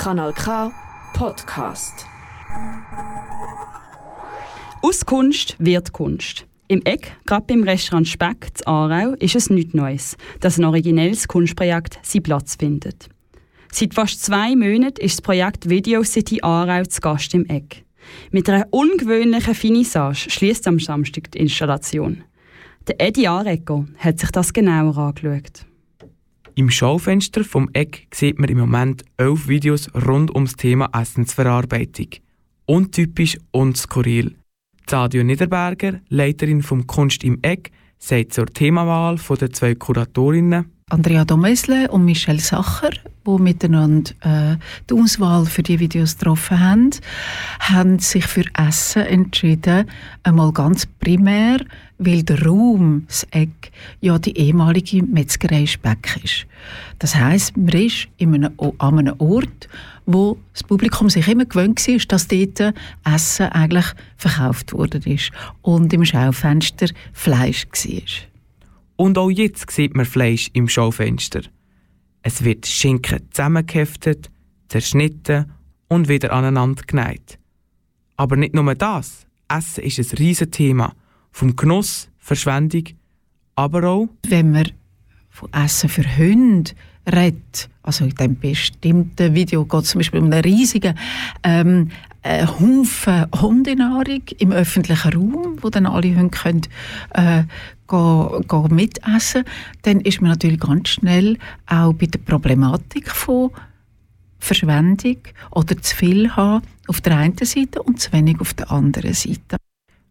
Kanal K Podcast. Aus Kunst wird Kunst. Im Eck, gerade beim Restaurant Speck zu Aarau, ist es nichts Neues, dass ein originelles Kunstprojekt seinen Platz findet. Seit fast zwei Monaten ist das Projekt Video City Aarau zu Gast im Eck. Mit einer ungewöhnlichen Finissage schließt am Samstag die Installation. Der Eddie Areco hat sich das genauer angeschaut. Im Schaufenster vom Eck sieht man im Moment elf Videos rund ums Thema Essensverarbeitung. Untypisch und skurril. Sadio Niederberger, Leiterin vom Kunst im Eck, sagt zur Themawahl der zwei Kuratorinnen. Andrea Domesle und Michelle Sacher, die miteinander äh, die Auswahl für die Videos getroffen haben, haben sich für Essen entschieden. Einmal ganz primär, weil der Raum, das Eck, ja die ehemalige Metzgerei Speck ist. Das heisst, man ist in einem, an einem Ort, wo das Publikum sich immer gewöhnt war, dass dort Essen eigentlich verkauft worden ist und im Schaufenster Fleisch war. Und auch jetzt sieht man Fleisch im Schaufenster. Es wird Schinken zusammengeheftet, zerschnitten und wieder aneinander genäht. Aber nicht nur das. Essen ist ein riesiges Thema. Vom Genuss, Verschwendung, aber auch... Wenn man von Essen für Hunde redet, also in diesem bestimmten Video geht es zum Beispiel um einen riesigen ähm, äh, Haufen Hundenahrung im öffentlichen Raum, wo dann alle Hunde können, äh, gehen, gehen mitessen dann ist man natürlich ganz schnell auch bei der Problematik von Verschwendung oder zu viel haben auf der einen Seite und zu wenig auf der anderen Seite.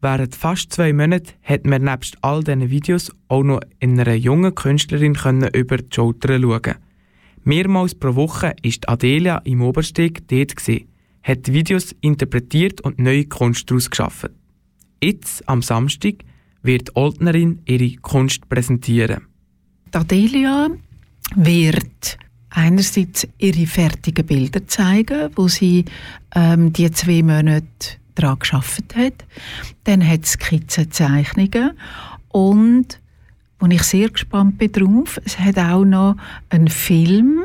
Während fast zwei Monaten hat man nebst all diesen Videos auch noch in einer jungen Künstlerin können über die Schulter schauen. Mehrmals pro Woche ist Adelia im Obersteg dort gewesen, hat die Videos interpretiert und neue Kunst daraus geschaffen. Jetzt, am Samstag, wird die Oldnerin ihre Kunst präsentieren. Adelia wird einerseits ihre fertigen Bilder zeigen, wo sie ähm, die zwei Monate daran geschafft hat. Dann hat es Skizzenzeichnungen und wo ich sehr gespannt bin drauf, es hat auch noch einen Film,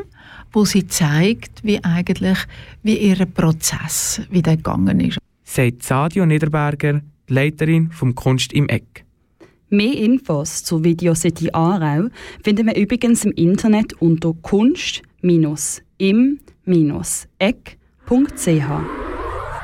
wo sie zeigt, wie eigentlich wie ihr Prozess wie der gegangen ist. Sagt Sadio Niederberger, Leiterin vom Kunst im Eck. Mehr Infos zu Video City Aarau finden wir übrigens im Internet unter kunst-im-eck.ch.